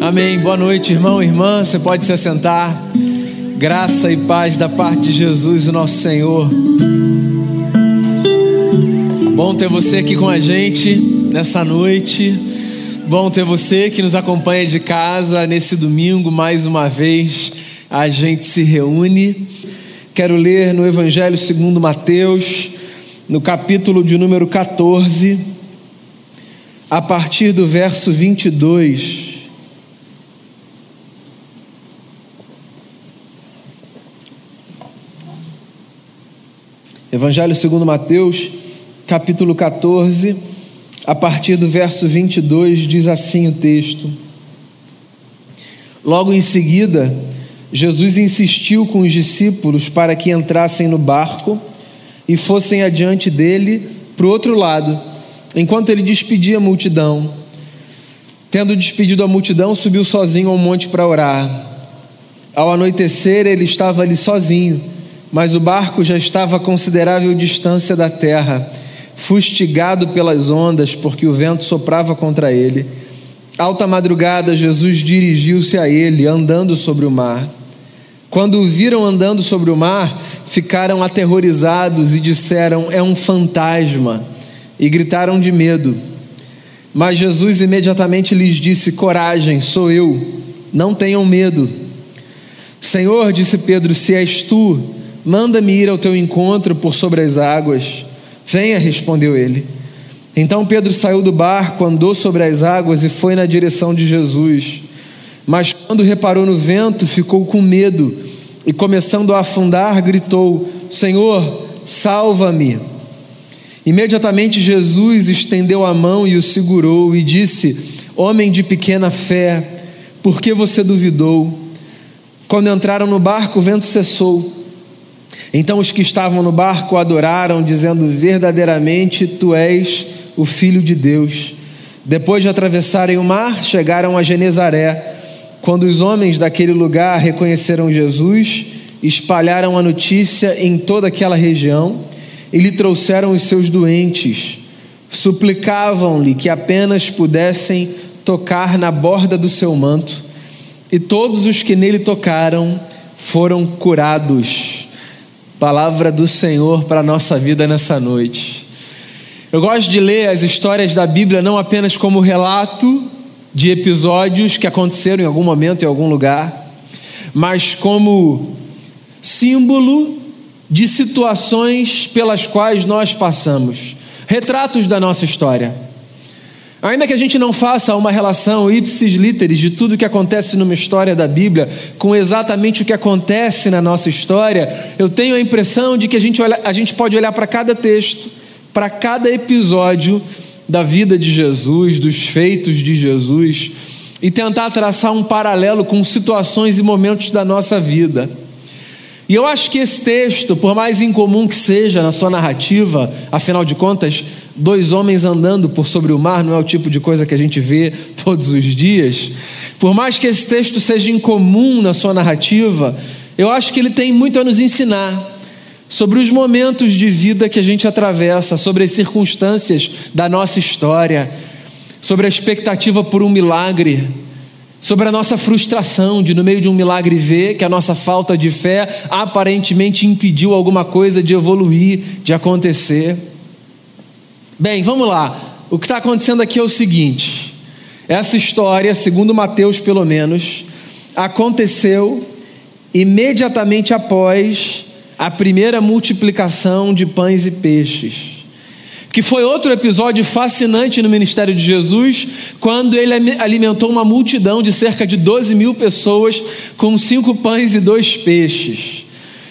Amém. Boa noite, irmão, irmã. Você pode se assentar. Graça e paz da parte de Jesus, o nosso Senhor. Bom ter você aqui com a gente nessa noite. Bom ter você que nos acompanha de casa nesse domingo, mais uma vez a gente se reúne. Quero ler no Evangelho segundo Mateus, no capítulo de número 14, a partir do verso 22. Evangelho segundo Mateus, capítulo 14, a partir do verso 22, diz assim o texto: Logo em seguida, Jesus insistiu com os discípulos para que entrassem no barco e fossem adiante dele para o outro lado, enquanto ele despedia a multidão. Tendo despedido a multidão, subiu sozinho ao monte para orar. Ao anoitecer, ele estava ali sozinho mas o barco já estava a considerável distância da terra, fustigado pelas ondas, porque o vento soprava contra ele. Alta madrugada, Jesus dirigiu-se a ele, andando sobre o mar. Quando o viram andando sobre o mar, ficaram aterrorizados e disseram: É um fantasma, e gritaram de medo. Mas Jesus imediatamente lhes disse: Coragem, sou eu, não tenham medo. Senhor, disse Pedro, se és tu, Manda-me ir ao teu encontro por sobre as águas. Venha, respondeu ele. Então Pedro saiu do barco, andou sobre as águas e foi na direção de Jesus. Mas quando reparou no vento, ficou com medo e, começando a afundar, gritou: Senhor, salva-me. Imediatamente Jesus estendeu a mão e o segurou e disse: Homem de pequena fé, por que você duvidou? Quando entraram no barco, o vento cessou então os que estavam no barco adoraram, dizendo: Verdadeiramente tu és o Filho de Deus. Depois de atravessarem o mar, chegaram a Genezaré. Quando os homens daquele lugar reconheceram Jesus, espalharam a notícia em toda aquela região e lhe trouxeram os seus doentes. Suplicavam-lhe que apenas pudessem tocar na borda do seu manto, e todos os que nele tocaram foram curados. Palavra do Senhor para a nossa vida nessa noite. Eu gosto de ler as histórias da Bíblia não apenas como relato de episódios que aconteceram em algum momento, em algum lugar, mas como símbolo de situações pelas quais nós passamos, retratos da nossa história. Ainda que a gente não faça uma relação ipsis literis de tudo que acontece numa história da Bíblia com exatamente o que acontece na nossa história, eu tenho a impressão de que a gente, olha, a gente pode olhar para cada texto, para cada episódio da vida de Jesus, dos feitos de Jesus, e tentar traçar um paralelo com situações e momentos da nossa vida. E eu acho que esse texto, por mais incomum que seja na sua narrativa, afinal de contas, dois homens andando por sobre o mar não é o tipo de coisa que a gente vê todos os dias. Por mais que esse texto seja incomum na sua narrativa, eu acho que ele tem muito a nos ensinar sobre os momentos de vida que a gente atravessa, sobre as circunstâncias da nossa história, sobre a expectativa por um milagre, sobre a nossa frustração de, no meio de um milagre, ver que a nossa falta de fé aparentemente impediu alguma coisa de evoluir, de acontecer. Bem, vamos lá. O que está acontecendo aqui é o seguinte: essa história, segundo Mateus pelo menos, aconteceu imediatamente após a primeira multiplicação de pães e peixes. Que foi outro episódio fascinante no ministério de Jesus, quando ele alimentou uma multidão de cerca de 12 mil pessoas com cinco pães e dois peixes.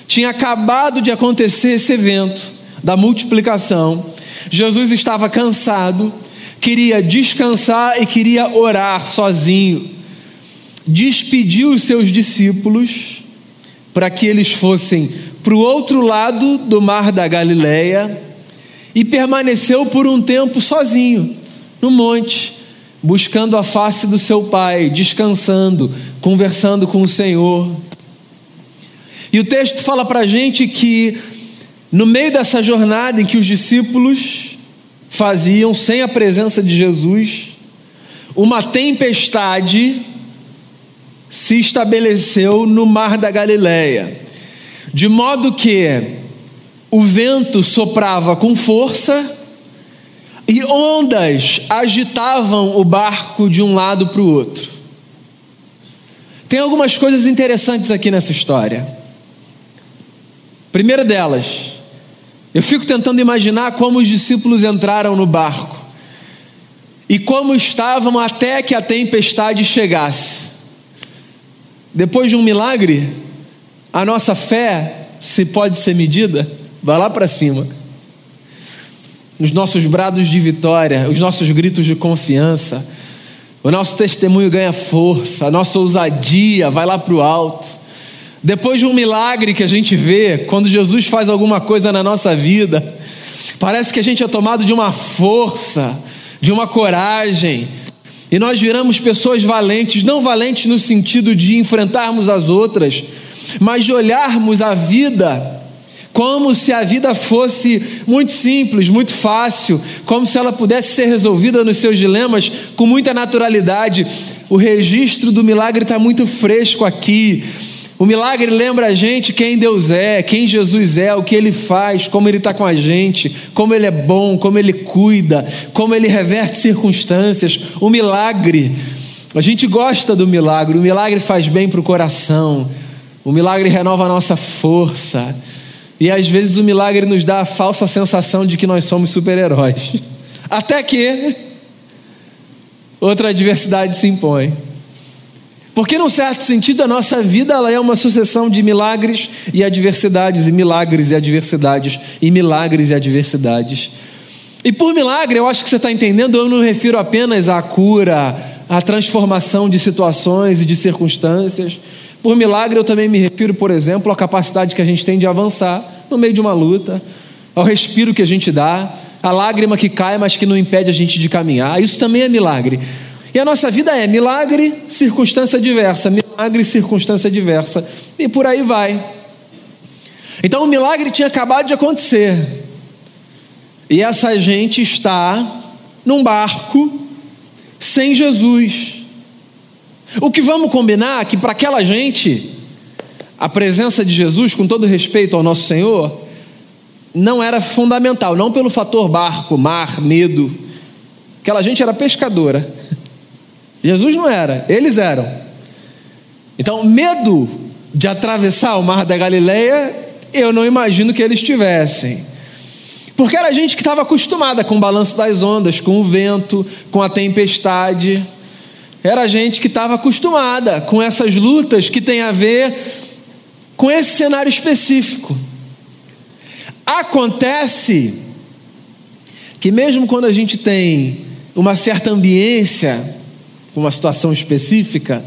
Tinha acabado de acontecer esse evento da multiplicação Jesus estava cansado, queria descansar e queria orar sozinho. Despediu os seus discípulos para que eles fossem para o outro lado do mar da Galileia e permaneceu por um tempo sozinho no monte, buscando a face do seu pai, descansando, conversando com o Senhor. E o texto fala para a gente que no meio dessa jornada em que os discípulos faziam sem a presença de Jesus, uma tempestade se estabeleceu no mar da Galileia, de modo que o vento soprava com força e ondas agitavam o barco de um lado para o outro. Tem algumas coisas interessantes aqui nessa história. Primeira delas, eu fico tentando imaginar como os discípulos entraram no barco e como estavam até que a tempestade chegasse. Depois de um milagre, a nossa fé, se pode ser medida, vai lá para cima. Os nossos brados de vitória, os nossos gritos de confiança, o nosso testemunho ganha força, a nossa ousadia vai lá para o alto. Depois de um milagre que a gente vê, quando Jesus faz alguma coisa na nossa vida, parece que a gente é tomado de uma força, de uma coragem, e nós viramos pessoas valentes, não valentes no sentido de enfrentarmos as outras, mas de olharmos a vida como se a vida fosse muito simples, muito fácil, como se ela pudesse ser resolvida nos seus dilemas com muita naturalidade. O registro do milagre está muito fresco aqui. O milagre lembra a gente quem Deus é, quem Jesus é, o que Ele faz, como Ele está com a gente, como Ele é bom, como Ele cuida, como Ele reverte circunstâncias. O milagre, a gente gosta do milagre, o milagre faz bem para o coração, o milagre renova a nossa força. E às vezes o milagre nos dá a falsa sensação de que nós somos super-heróis. Até que outra adversidade se impõe. Porque, num certo sentido, a nossa vida ela é uma sucessão de milagres e adversidades, e milagres e adversidades, e milagres e adversidades. E por milagre, eu acho que você está entendendo, eu não refiro apenas à cura, à transformação de situações e de circunstâncias. Por milagre, eu também me refiro, por exemplo, à capacidade que a gente tem de avançar no meio de uma luta, ao respiro que a gente dá, à lágrima que cai, mas que não impede a gente de caminhar. Isso também é milagre. E a nossa vida é milagre, circunstância diversa, milagre, circunstância diversa, e por aí vai. Então o milagre tinha acabado de acontecer, e essa gente está num barco sem Jesus. O que vamos combinar é que para aquela gente, a presença de Jesus, com todo respeito ao nosso Senhor, não era fundamental, não pelo fator barco, mar, medo. Aquela gente era pescadora. Jesus não era, eles eram. Então, medo de atravessar o mar da Galileia, eu não imagino que eles tivessem. Porque era gente que estava acostumada com o balanço das ondas, com o vento, com a tempestade. Era gente que estava acostumada com essas lutas que tem a ver com esse cenário específico. Acontece que, mesmo quando a gente tem uma certa ambiência uma situação específica,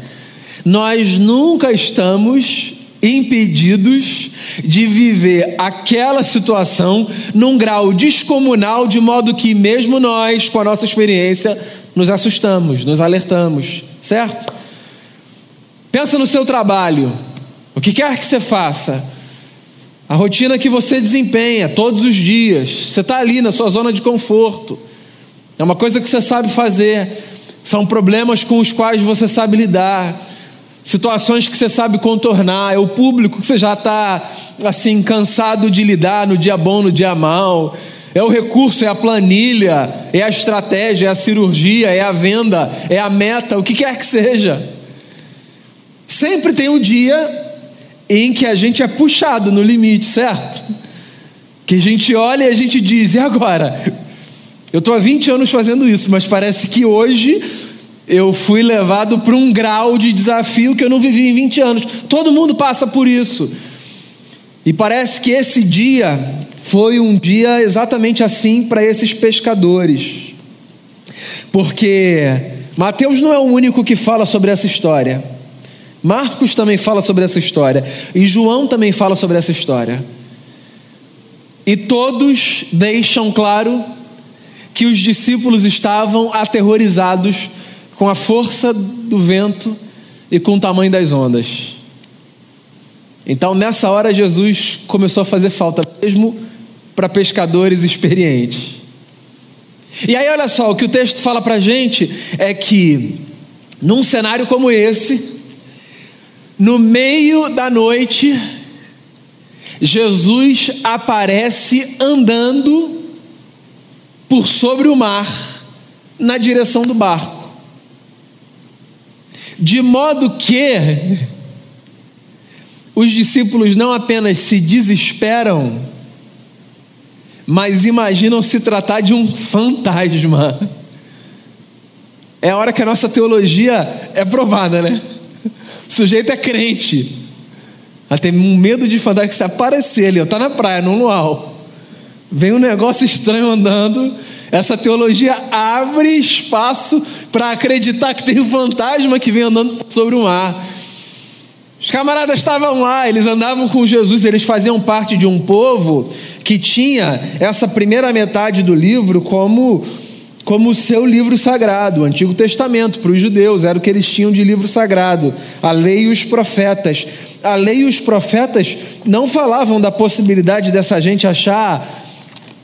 nós nunca estamos impedidos de viver aquela situação num grau descomunal, de modo que, mesmo nós, com a nossa experiência, nos assustamos, nos alertamos, certo? Pensa no seu trabalho, o que quer que você faça, a rotina que você desempenha todos os dias, você está ali na sua zona de conforto, é uma coisa que você sabe fazer, são problemas com os quais você sabe lidar, situações que você sabe contornar, é o público que você já está assim cansado de lidar no dia bom, no dia mal. É o recurso, é a planilha, é a estratégia, é a cirurgia, é a venda, é a meta, o que quer que seja. Sempre tem um dia em que a gente é puxado no limite, certo? Que a gente olha e a gente diz: e agora? Eu estou há 20 anos fazendo isso, mas parece que hoje eu fui levado para um grau de desafio que eu não vivi em 20 anos. Todo mundo passa por isso. E parece que esse dia foi um dia exatamente assim para esses pescadores. Porque Mateus não é o único que fala sobre essa história. Marcos também fala sobre essa história. E João também fala sobre essa história. E todos deixam claro que os discípulos estavam aterrorizados com a força do vento e com o tamanho das ondas. Então, nessa hora, Jesus começou a fazer falta, mesmo para pescadores experientes. E aí, olha só, o que o texto fala para a gente é que, num cenário como esse, No meio da noite, Jesus aparece andando por sobre o mar, na direção do barco. De modo que os discípulos não apenas se desesperam, mas imaginam se tratar de um fantasma. É a hora que a nossa teologia é provada, né? O sujeito é crente. Ela tem um medo de fantasma que se aparecer ali, ó, tá na praia, no luau. Vem um negócio estranho andando. Essa teologia abre espaço para acreditar que tem um fantasma que vem andando sobre o mar. Os camaradas estavam lá, eles andavam com Jesus, eles faziam parte de um povo que tinha essa primeira metade do livro como como seu livro sagrado, o Antigo Testamento, para os judeus, era o que eles tinham de livro sagrado, a lei e os profetas. A lei e os profetas não falavam da possibilidade dessa gente achar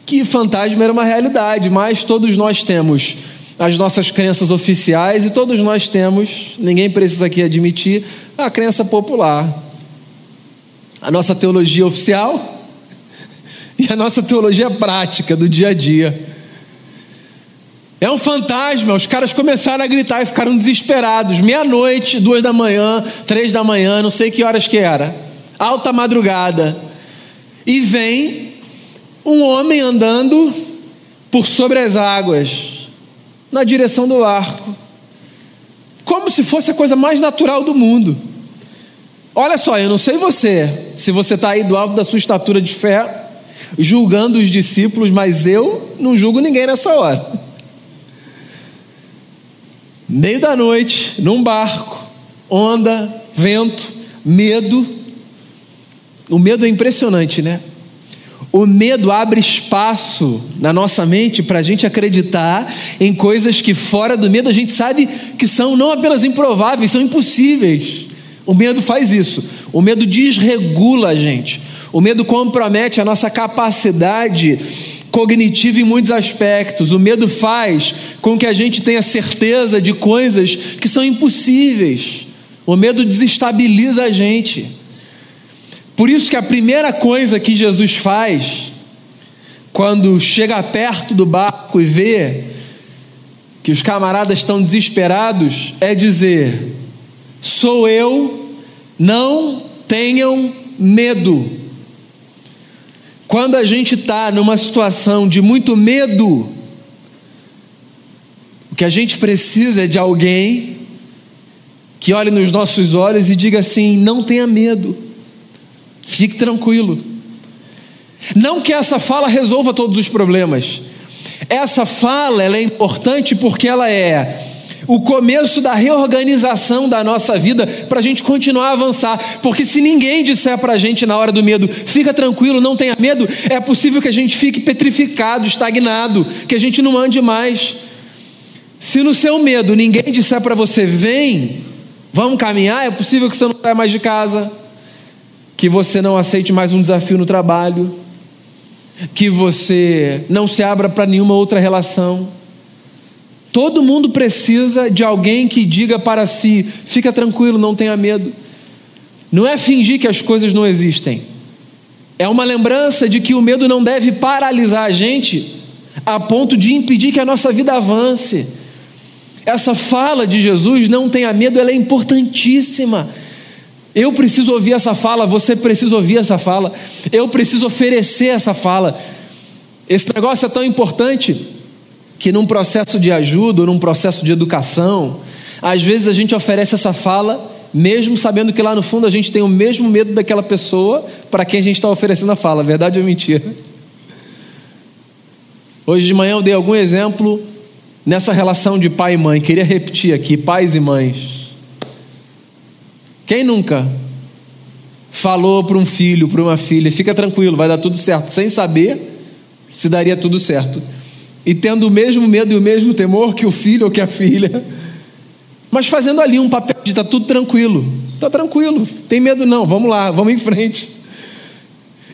que fantasma era uma realidade, mas todos nós temos as nossas crenças oficiais e todos nós temos, ninguém precisa aqui admitir, a crença popular. A nossa teologia oficial e a nossa teologia prática do dia a dia. É um fantasma. Os caras começaram a gritar e ficaram desesperados. Meia-noite, duas da manhã, três da manhã, não sei que horas que era. Alta madrugada. E vem um homem andando por sobre as águas, na direção do arco. Como se fosse a coisa mais natural do mundo. Olha só, eu não sei você, se você está aí do alto da sua estatura de fé, julgando os discípulos, mas eu não julgo ninguém nessa hora meio da noite, num barco, onda, vento, medo. O medo é impressionante, né? O medo abre espaço na nossa mente para a gente acreditar em coisas que, fora do medo, a gente sabe que são não apenas improváveis, são impossíveis. O medo faz isso. O medo desregula a gente. O medo compromete a nossa capacidade cognitivo em muitos aspectos. O medo faz com que a gente tenha certeza de coisas que são impossíveis. O medo desestabiliza a gente. Por isso que a primeira coisa que Jesus faz quando chega perto do barco e vê que os camaradas estão desesperados é dizer: Sou eu, não tenham medo. Quando a gente está numa situação de muito medo, o que a gente precisa é de alguém que olhe nos nossos olhos e diga assim: não tenha medo, fique tranquilo. Não que essa fala resolva todos os problemas. Essa fala é importante porque ela é o começo da reorganização da nossa vida para a gente continuar a avançar. Porque se ninguém disser para a gente na hora do medo, fica tranquilo, não tenha medo, é possível que a gente fique petrificado, estagnado, que a gente não ande mais. Se no seu medo ninguém disser para você, vem, vamos caminhar, é possível que você não saia mais de casa, que você não aceite mais um desafio no trabalho, que você não se abra para nenhuma outra relação Todo mundo precisa de alguém que diga para si: fica tranquilo, não tenha medo. Não é fingir que as coisas não existem, é uma lembrança de que o medo não deve paralisar a gente a ponto de impedir que a nossa vida avance. Essa fala de Jesus, não tenha medo, ela é importantíssima. Eu preciso ouvir essa fala, você precisa ouvir essa fala, eu preciso oferecer essa fala. Esse negócio é tão importante que num processo de ajuda num processo de educação, às vezes a gente oferece essa fala, mesmo sabendo que lá no fundo a gente tem o mesmo medo daquela pessoa para quem a gente está oferecendo a fala, verdade ou mentira? Hoje de manhã eu dei algum exemplo nessa relação de pai e mãe, queria repetir aqui: pais e mães. Quem nunca falou para um filho, para uma filha, fica tranquilo, vai dar tudo certo, sem saber se daria tudo certo e tendo o mesmo medo e o mesmo temor que o filho ou que a filha, mas fazendo ali um papel de está tudo tranquilo, está tranquilo, tem medo não, vamos lá, vamos em frente.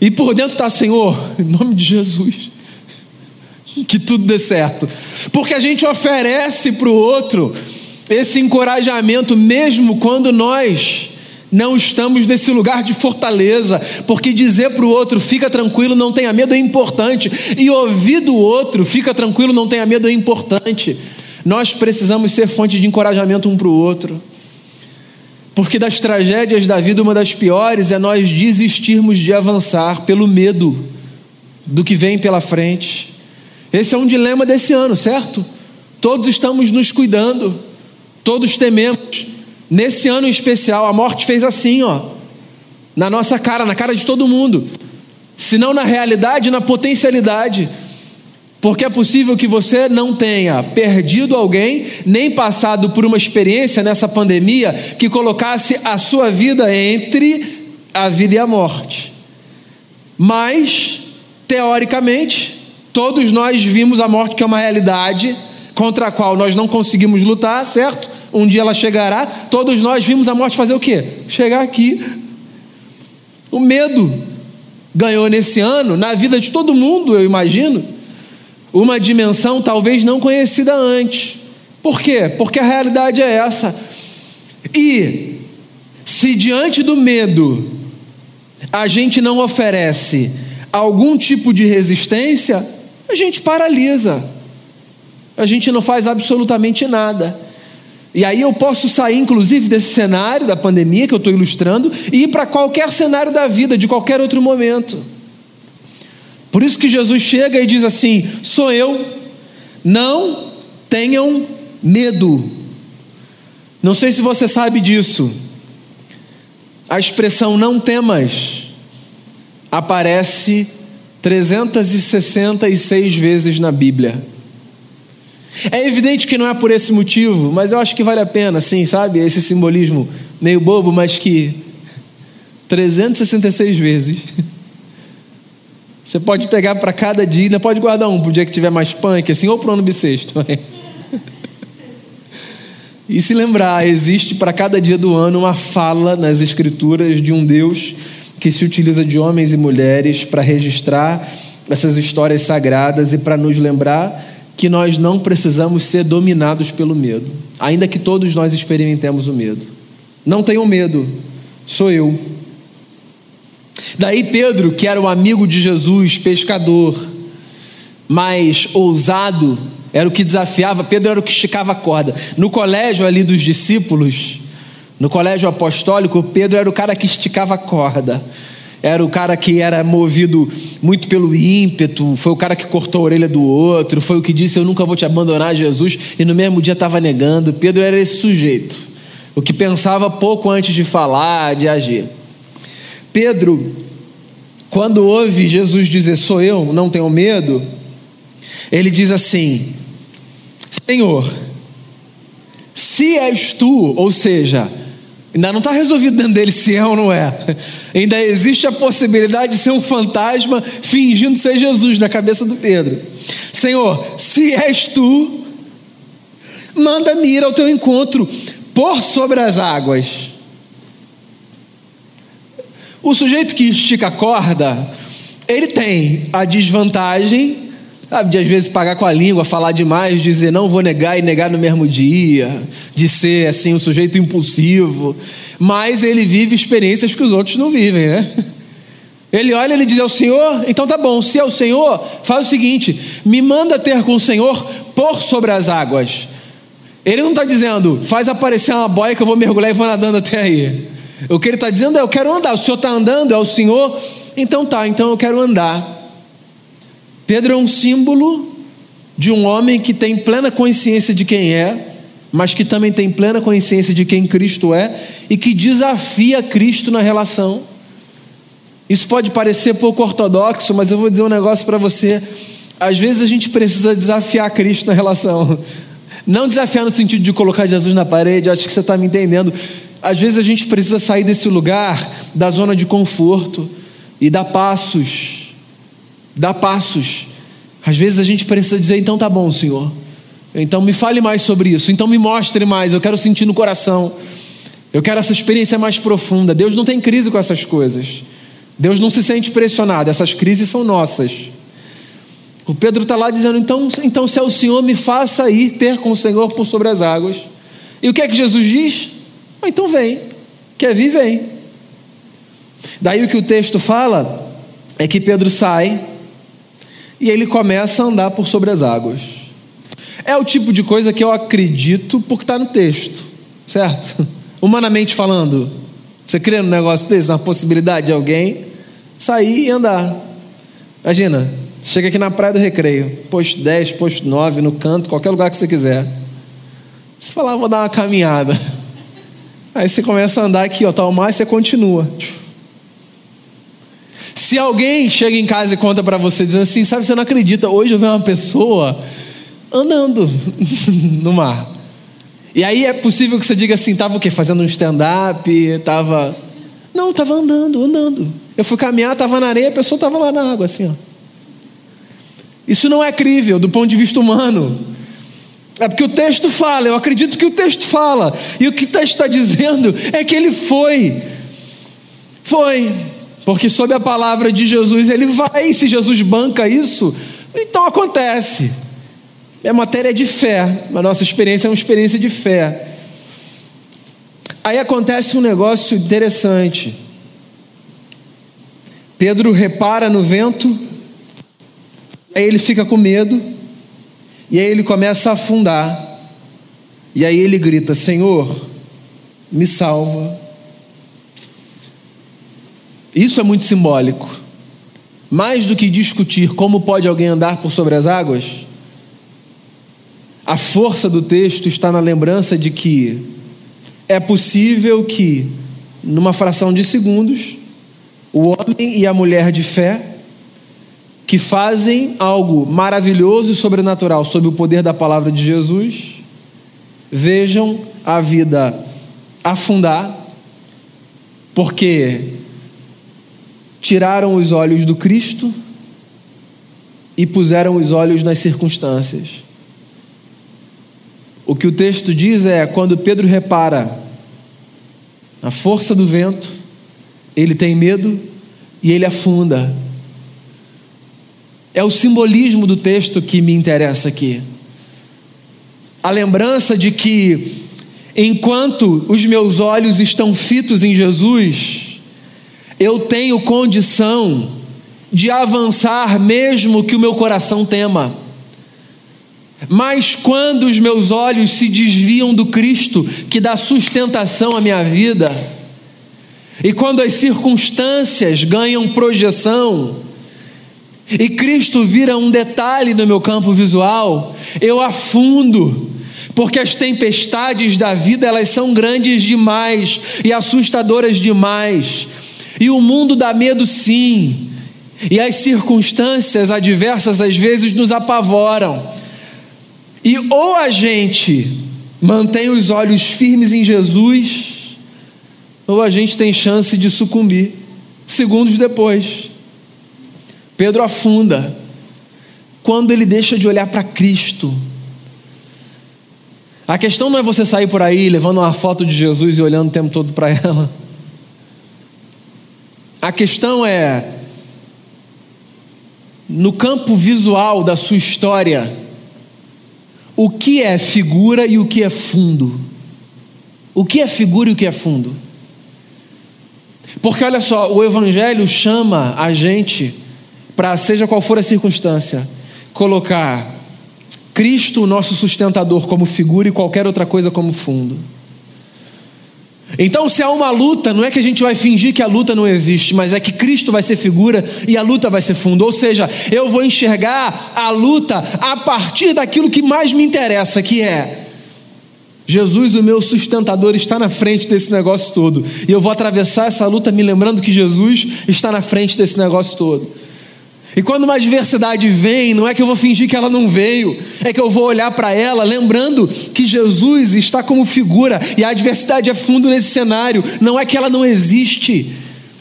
E por dentro está, Senhor, em nome de Jesus, que tudo dê certo, porque a gente oferece para o outro esse encorajamento, mesmo quando nós Não estamos nesse lugar de fortaleza, porque dizer para o outro, fica tranquilo, não tenha medo, é importante, e ouvir do outro, fica tranquilo, não tenha medo, é importante. Nós precisamos ser fonte de encorajamento um para o outro, porque das tragédias da vida, uma das piores é nós desistirmos de avançar pelo medo do que vem pela frente. Esse é um dilema desse ano, certo? Todos estamos nos cuidando, todos tememos. Nesse ano em especial, a morte fez assim, ó, na nossa cara, na cara de todo mundo. Se não na realidade, na potencialidade. Porque é possível que você não tenha perdido alguém, nem passado por uma experiência nessa pandemia que colocasse a sua vida entre a vida e a morte. Mas, teoricamente, todos nós vimos a morte que é uma realidade contra a qual nós não conseguimos lutar, certo? Um dia ela chegará. Todos nós vimos a morte fazer o quê? Chegar aqui. O medo ganhou nesse ano, na vida de todo mundo, eu imagino, uma dimensão talvez não conhecida antes. Por quê? Porque a realidade é essa. E se diante do medo a gente não oferece algum tipo de resistência, a gente paralisa a gente não faz absolutamente nada. E aí eu posso sair, inclusive, desse cenário da pandemia que eu estou ilustrando e ir para qualquer cenário da vida, de qualquer outro momento. Por isso que Jesus chega e diz assim: sou eu, não tenham medo. Não sei se você sabe disso. A expressão não temas aparece 366 vezes na Bíblia. É evidente que não é por esse motivo, mas eu acho que vale a pena, sim, sabe? Esse simbolismo meio bobo, mas que 366 vezes. Você pode pegar para cada dia, ainda pode guardar um para o dia que tiver mais punk, assim, ou para o ano bissexto. e se lembrar, existe para cada dia do ano uma fala nas Escrituras de um Deus que se utiliza de homens e mulheres para registrar essas histórias sagradas e para nos lembrar que nós não precisamos ser dominados pelo medo, ainda que todos nós experimentemos o medo. Não tenham medo, sou eu. Daí Pedro, que era o amigo de Jesus, pescador, mais ousado, era o que desafiava, Pedro era o que esticava a corda. No colégio ali dos discípulos, no colégio apostólico, Pedro era o cara que esticava a corda era o cara que era movido muito pelo ímpeto, foi o cara que cortou a orelha do outro, foi o que disse: Eu nunca vou te abandonar, Jesus, e no mesmo dia estava negando. Pedro era esse sujeito, o que pensava pouco antes de falar, de agir. Pedro, quando ouve Jesus dizer: Sou eu, não tenho medo, ele diz assim: Senhor, se és tu, ou seja, Ainda não está resolvido dentro dele se é ou não é. Ainda existe a possibilidade de ser um fantasma fingindo ser Jesus na cabeça do Pedro. Senhor, se és tu, manda-me ir ao teu encontro por sobre as águas. O sujeito que estica a corda, ele tem a desvantagem Sabe, de às vezes pagar com a língua, falar demais, dizer não vou negar e negar no mesmo dia, de ser assim um sujeito impulsivo, mas ele vive experiências que os outros não vivem, né? Ele olha e diz: É o Senhor? Então tá bom, se é o Senhor, faz o seguinte: me manda ter com o Senhor por sobre as águas. Ele não está dizendo, faz aparecer uma boia que eu vou mergulhar e vou nadando até aí. O que ele está dizendo é: eu quero andar. O Senhor está andando, é o Senhor? Então tá, então eu quero andar. Pedro é um símbolo de um homem que tem plena consciência de quem é, mas que também tem plena consciência de quem Cristo é e que desafia Cristo na relação. Isso pode parecer pouco ortodoxo, mas eu vou dizer um negócio para você. Às vezes a gente precisa desafiar Cristo na relação. Não desafiar no sentido de colocar Jesus na parede, acho que você está me entendendo. Às vezes a gente precisa sair desse lugar, da zona de conforto, e dar passos Dá passos. Às vezes a gente precisa dizer: então tá bom, Senhor. Então me fale mais sobre isso. Então me mostre mais. Eu quero sentir no coração. Eu quero essa experiência mais profunda. Deus não tem crise com essas coisas. Deus não se sente pressionado. Essas crises são nossas. O Pedro está lá dizendo: então, então, se é o Senhor, me faça ir ter com o Senhor por sobre as águas. E o que é que Jesus diz? Ah, então vem. Quer vir, vem. Daí o que o texto fala é que Pedro sai e ele começa a andar por sobre as águas. É o tipo de coisa que eu acredito porque está no texto, certo? Humanamente falando, você crê num negócio desse, na possibilidade de alguém sair e andar. Imagina, chega aqui na praia do recreio, posto 10, posto 9, no canto, qualquer lugar que você quiser. Você fala, ah, vou dar uma caminhada. Aí você começa a andar aqui, ó, tá o mar e você continua. Se alguém chega em casa e conta para você, dizendo assim, sabe, você não acredita, hoje eu vi uma pessoa andando no mar. E aí é possível que você diga assim, estava o quê? Fazendo um stand-up, estava... Não, estava andando, andando. Eu fui caminhar, estava na areia, a pessoa estava lá na água, assim, ó. Isso não é crível do ponto de vista humano. É porque o texto fala, eu acredito que o texto fala. E o que o texto está dizendo é que ele foi. Foi. Porque sob a palavra de Jesus ele vai. Se Jesus banca isso, então acontece. É matéria de fé. A nossa experiência é uma experiência de fé. Aí acontece um negócio interessante. Pedro repara no vento, aí ele fica com medo, e aí ele começa a afundar, e aí ele grita: Senhor, me salva. Isso é muito simbólico. Mais do que discutir como pode alguém andar por sobre as águas, a força do texto está na lembrança de que é possível que, numa fração de segundos, o homem e a mulher de fé, que fazem algo maravilhoso e sobrenatural sob o poder da palavra de Jesus, vejam a vida afundar, porque tiraram os olhos do Cristo e puseram os olhos nas circunstâncias. O que o texto diz é: quando Pedro repara a força do vento, ele tem medo e ele afunda. É o simbolismo do texto que me interessa aqui. A lembrança de que, enquanto os meus olhos estão fitos em Jesus, eu tenho condição de avançar, mesmo que o meu coração tema. Mas quando os meus olhos se desviam do Cristo, que dá sustentação à minha vida, e quando as circunstâncias ganham projeção, e Cristo vira um detalhe no meu campo visual, eu afundo, porque as tempestades da vida elas são grandes demais e assustadoras demais e o mundo dá medo, sim. E as circunstâncias adversas às vezes nos apavoram. E ou a gente mantém os olhos firmes em Jesus, ou a gente tem chance de sucumbir segundos depois. Pedro afunda quando ele deixa de olhar para Cristo. A questão não é você sair por aí levando uma foto de Jesus e olhando o tempo todo para ela. A questão é, no campo visual da sua história, o que é figura e o que é fundo? O que é figura e o que é fundo? Porque olha só, o Evangelho chama a gente para, seja qual for a circunstância, colocar Cristo, nosso sustentador, como figura e qualquer outra coisa como fundo. Então, se há uma luta, não é que a gente vai fingir que a luta não existe, mas é que Cristo vai ser figura e a luta vai ser fundo. Ou seja, eu vou enxergar a luta a partir daquilo que mais me interessa, que é Jesus, o meu sustentador, está na frente desse negócio todo. E eu vou atravessar essa luta me lembrando que Jesus está na frente desse negócio todo. E quando uma adversidade vem, não é que eu vou fingir que ela não veio, é que eu vou olhar para ela lembrando que Jesus está como figura e a adversidade é fundo nesse cenário, não é que ela não existe,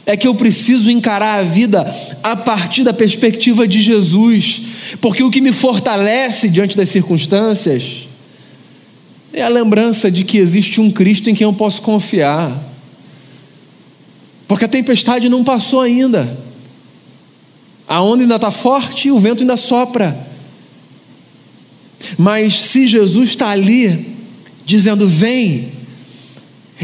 é que eu preciso encarar a vida a partir da perspectiva de Jesus, porque o que me fortalece diante das circunstâncias é a lembrança de que existe um Cristo em quem eu posso confiar, porque a tempestade não passou ainda. A onda ainda está forte o vento ainda sopra. Mas se Jesus está ali, dizendo: Vem,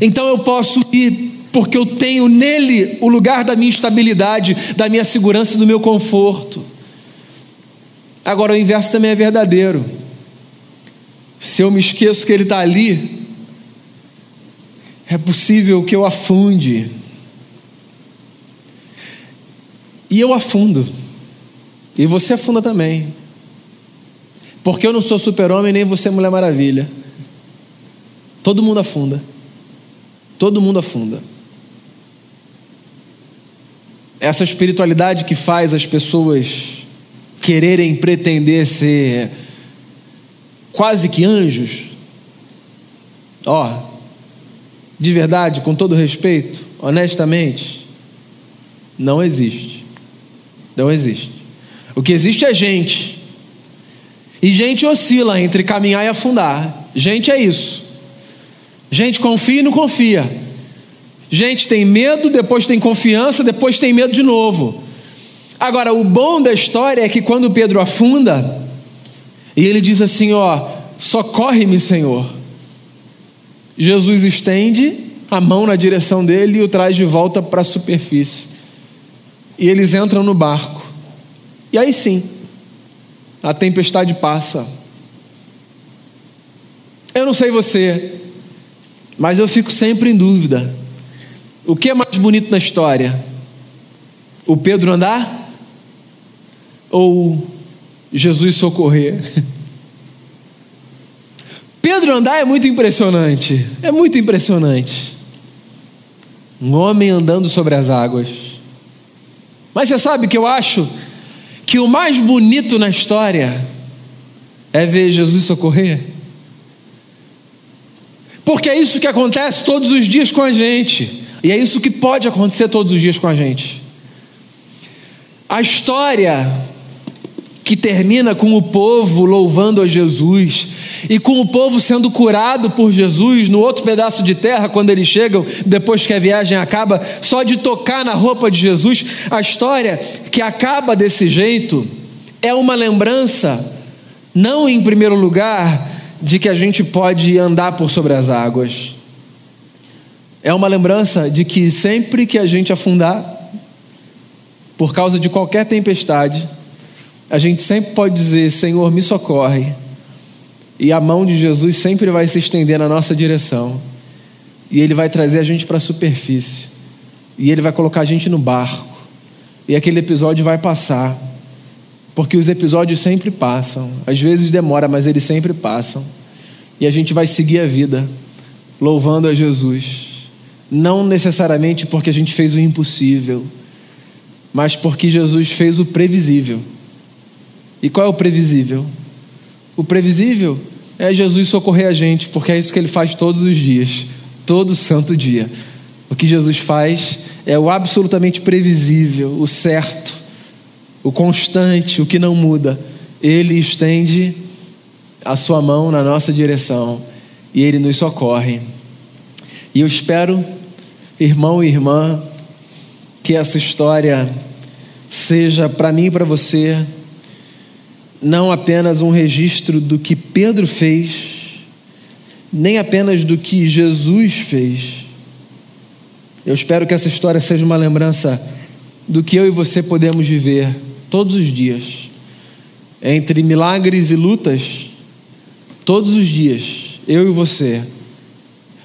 então eu posso ir porque eu tenho nele o lugar da minha estabilidade, da minha segurança e do meu conforto. Agora, o inverso também é verdadeiro. Se eu me esqueço que ele está ali, é possível que eu afunde. E eu afundo. E você afunda também. Porque eu não sou super-homem, nem você é Mulher Maravilha. Todo mundo afunda. Todo mundo afunda. Essa espiritualidade que faz as pessoas quererem pretender ser quase que anjos. Ó, de verdade, com todo respeito, honestamente, não existe. Não existe. O que existe é gente. E gente oscila entre caminhar e afundar. Gente é isso. Gente confia e não confia. Gente tem medo, depois tem confiança, depois tem medo de novo. Agora, o bom da história é que quando Pedro afunda, e ele diz assim: Ó, socorre-me, Senhor. Jesus estende a mão na direção dele e o traz de volta para a superfície. E eles entram no barco. E aí sim, a tempestade passa. Eu não sei você, mas eu fico sempre em dúvida. O que é mais bonito na história? O Pedro andar? Ou Jesus socorrer? Pedro andar é muito impressionante. É muito impressionante. Um homem andando sobre as águas. Mas você sabe que eu acho que o mais bonito na história é ver Jesus socorrer? Porque é isso que acontece todos os dias com a gente. E é isso que pode acontecer todos os dias com a gente. A história que termina com o povo louvando a Jesus e com o povo sendo curado por Jesus no outro pedaço de terra, quando eles chegam, depois que a viagem acaba, só de tocar na roupa de Jesus, a história que acaba desse jeito é uma lembrança, não em primeiro lugar, de que a gente pode andar por sobre as águas. É uma lembrança de que sempre que a gente afundar, por causa de qualquer tempestade, a gente sempre pode dizer: Senhor, me socorre. E a mão de Jesus sempre vai se estender na nossa direção. E Ele vai trazer a gente para a superfície. E Ele vai colocar a gente no barco. E aquele episódio vai passar. Porque os episódios sempre passam. Às vezes demora, mas eles sempre passam. E a gente vai seguir a vida, louvando a Jesus. Não necessariamente porque a gente fez o impossível, mas porque Jesus fez o previsível. E qual é o previsível? O previsível é Jesus socorrer a gente, porque é isso que ele faz todos os dias, todo santo dia. O que Jesus faz é o absolutamente previsível, o certo, o constante, o que não muda. Ele estende a sua mão na nossa direção e ele nos socorre. E eu espero, irmão e irmã, que essa história seja para mim e para você não apenas um registro do que Pedro fez, nem apenas do que Jesus fez. Eu espero que essa história seja uma lembrança do que eu e você podemos viver todos os dias, entre milagres e lutas, todos os dias, eu e você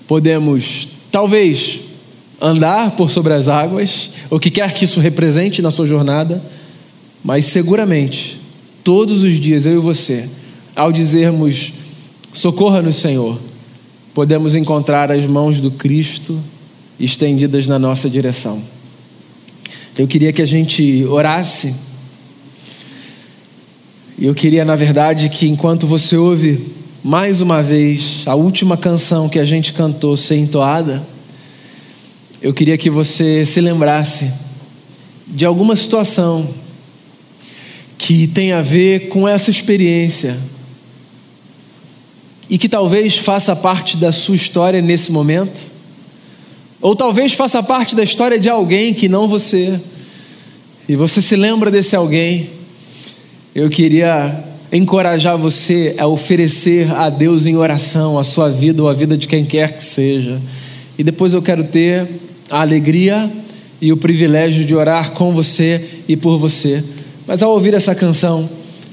podemos, talvez, andar por sobre as águas, o que quer que isso represente na sua jornada, mas seguramente todos os dias, eu e você, ao dizermos socorra-nos, Senhor, podemos encontrar as mãos do Cristo estendidas na nossa direção. Eu queria que a gente orasse. Eu queria, na verdade, que enquanto você ouve mais uma vez a última canção que a gente cantou ser entoada, eu queria que você se lembrasse de alguma situação que tem a ver com essa experiência e que talvez faça parte da sua história nesse momento, ou talvez faça parte da história de alguém que não você, e você se lembra desse alguém. Eu queria encorajar você a oferecer a Deus em oração a sua vida ou a vida de quem quer que seja. E depois eu quero ter a alegria e o privilégio de orar com você e por você. Mas ao ouvir essa canção,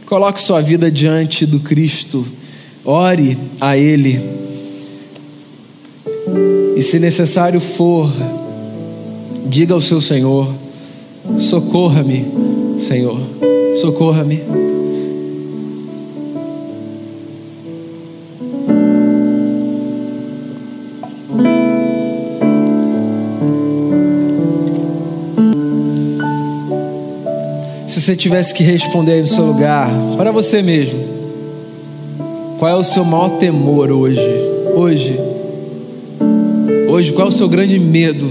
coloque sua vida diante do Cristo, ore a Ele. E se necessário for, diga ao seu Senhor: socorra-me, Senhor, socorra-me. Você tivesse que responder aí no seu lugar, para você mesmo, qual é o seu maior temor hoje? Hoje, hoje, qual é o seu grande medo?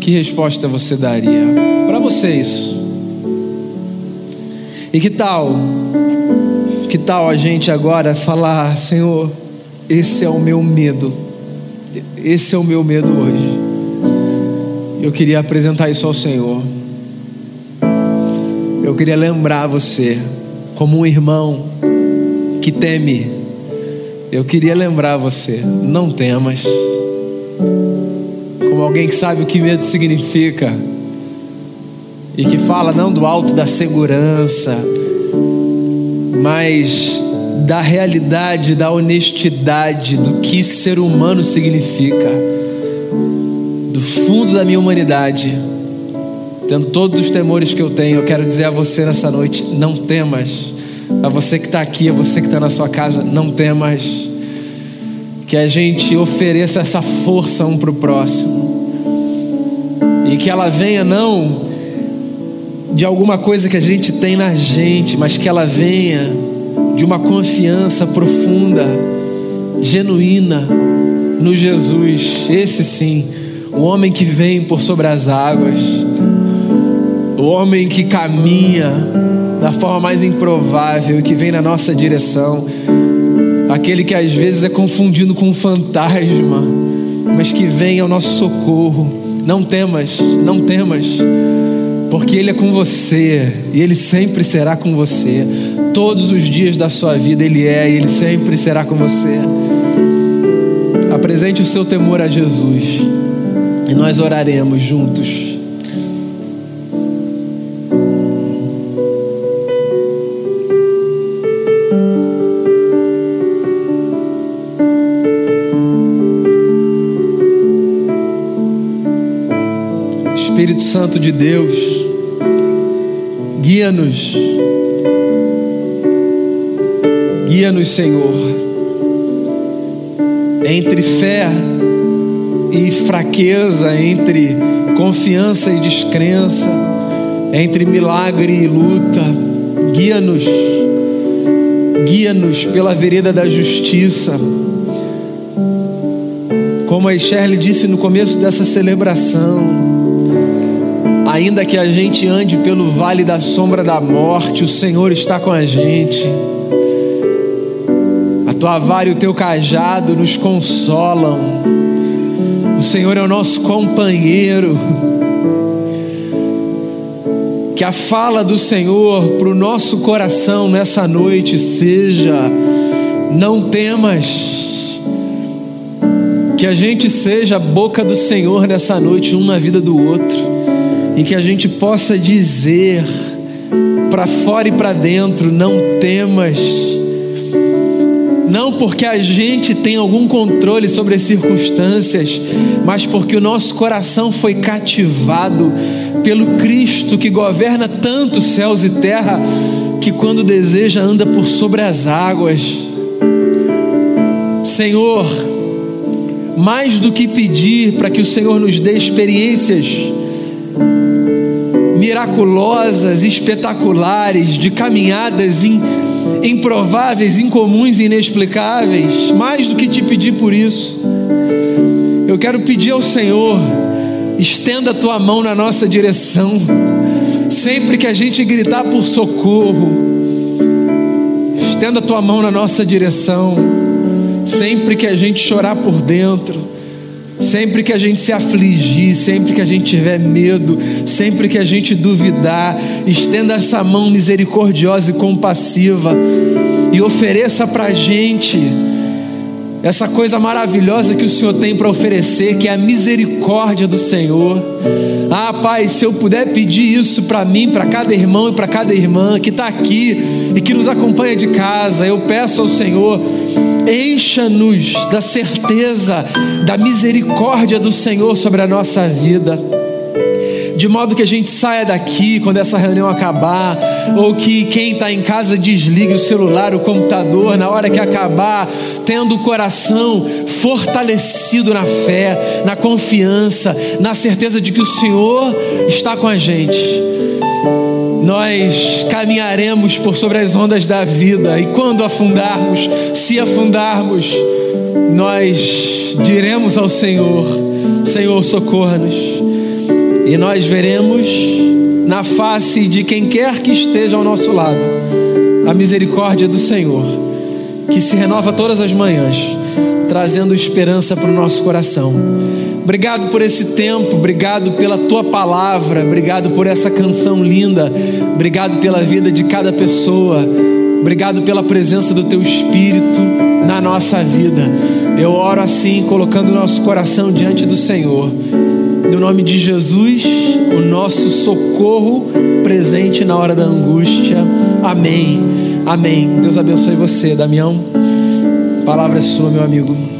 Que resposta você daria para você isso? E que tal? Que tal a gente agora falar, Senhor, esse é o meu medo. Esse é o meu medo hoje. Eu queria apresentar isso ao Senhor. Eu queria lembrar você, como um irmão que teme, eu queria lembrar você, não temas. Como alguém que sabe o que medo significa e que fala não do alto da segurança, mas da realidade, da honestidade, do que ser humano significa fundo da minha humanidade, tendo todos os temores que eu tenho, eu quero dizer a você nessa noite: não temas. A você que está aqui, a você que está na sua casa, não temas. Que a gente ofereça essa força um para o próximo. E que ela venha não de alguma coisa que a gente tem na gente, mas que ela venha de uma confiança profunda, genuína no Jesus. Esse sim o homem que vem por sobre as águas, o homem que caminha da forma mais improvável e que vem na nossa direção, aquele que às vezes é confundido com um fantasma, mas que vem ao nosso socorro. Não temas, não temas, porque Ele é com você e Ele sempre será com você. Todos os dias da sua vida Ele é e Ele sempre será com você. Apresente o seu temor a Jesus. E nós oraremos juntos. Espírito Santo de Deus, guia-nos, guia-nos, Senhor, entre fé e fraqueza, entre confiança e descrença, entre milagre e luta. Guia-nos, guia-nos pela vereda da justiça. Como a Shirley disse no começo dessa celebração, ainda que a gente ande pelo vale da sombra da morte, o Senhor está com a gente. A tua vara e o teu cajado nos consolam. O Senhor é o nosso companheiro. Que a fala do Senhor para o nosso coração nessa noite seja: não temas. Que a gente seja a boca do Senhor nessa noite, um na vida do outro, e que a gente possa dizer para fora e para dentro: não temas não porque a gente tem algum controle sobre as circunstâncias, mas porque o nosso coração foi cativado pelo Cristo que governa tanto céus e terra, que quando deseja anda por sobre as águas. Senhor, mais do que pedir para que o Senhor nos dê experiências miraculosas, espetaculares, de caminhadas em improváveis, incomuns e inexplicáveis, mais do que te pedir por isso, eu quero pedir ao Senhor, estenda a tua mão na nossa direção, sempre que a gente gritar por socorro, estenda a tua mão na nossa direção, sempre que a gente chorar por dentro, Sempre que a gente se afligir, sempre que a gente tiver medo, sempre que a gente duvidar, estenda essa mão misericordiosa e compassiva e ofereça para a gente essa coisa maravilhosa que o Senhor tem para oferecer, que é a misericórdia do Senhor. Ah, Pai, se eu puder pedir isso para mim, para cada irmão e para cada irmã que está aqui e que nos acompanha de casa, eu peço ao Senhor, encha-nos da certeza da misericórdia do Senhor sobre a nossa vida de modo que a gente saia daqui quando essa reunião acabar, ou que quem está em casa desligue o celular, o computador, na hora que acabar, tendo o coração fortalecido na fé, na confiança, na certeza de que o Senhor está com a gente. Nós caminharemos por sobre as ondas da vida, e quando afundarmos, se afundarmos, nós diremos ao Senhor: Senhor, socorra-nos e nós veremos na face de quem quer que esteja ao nosso lado a misericórdia do Senhor, que se renova todas as manhãs, trazendo esperança para o nosso coração. Obrigado por esse tempo, obrigado pela tua palavra, obrigado por essa canção linda, obrigado pela vida de cada pessoa, obrigado pela presença do teu Espírito na nossa vida. Eu oro assim, colocando nosso coração diante do Senhor no nome de Jesus, o nosso socorro presente na hora da angústia. Amém. Amém. Deus abençoe você, Damião. Palavra é sua, meu amigo.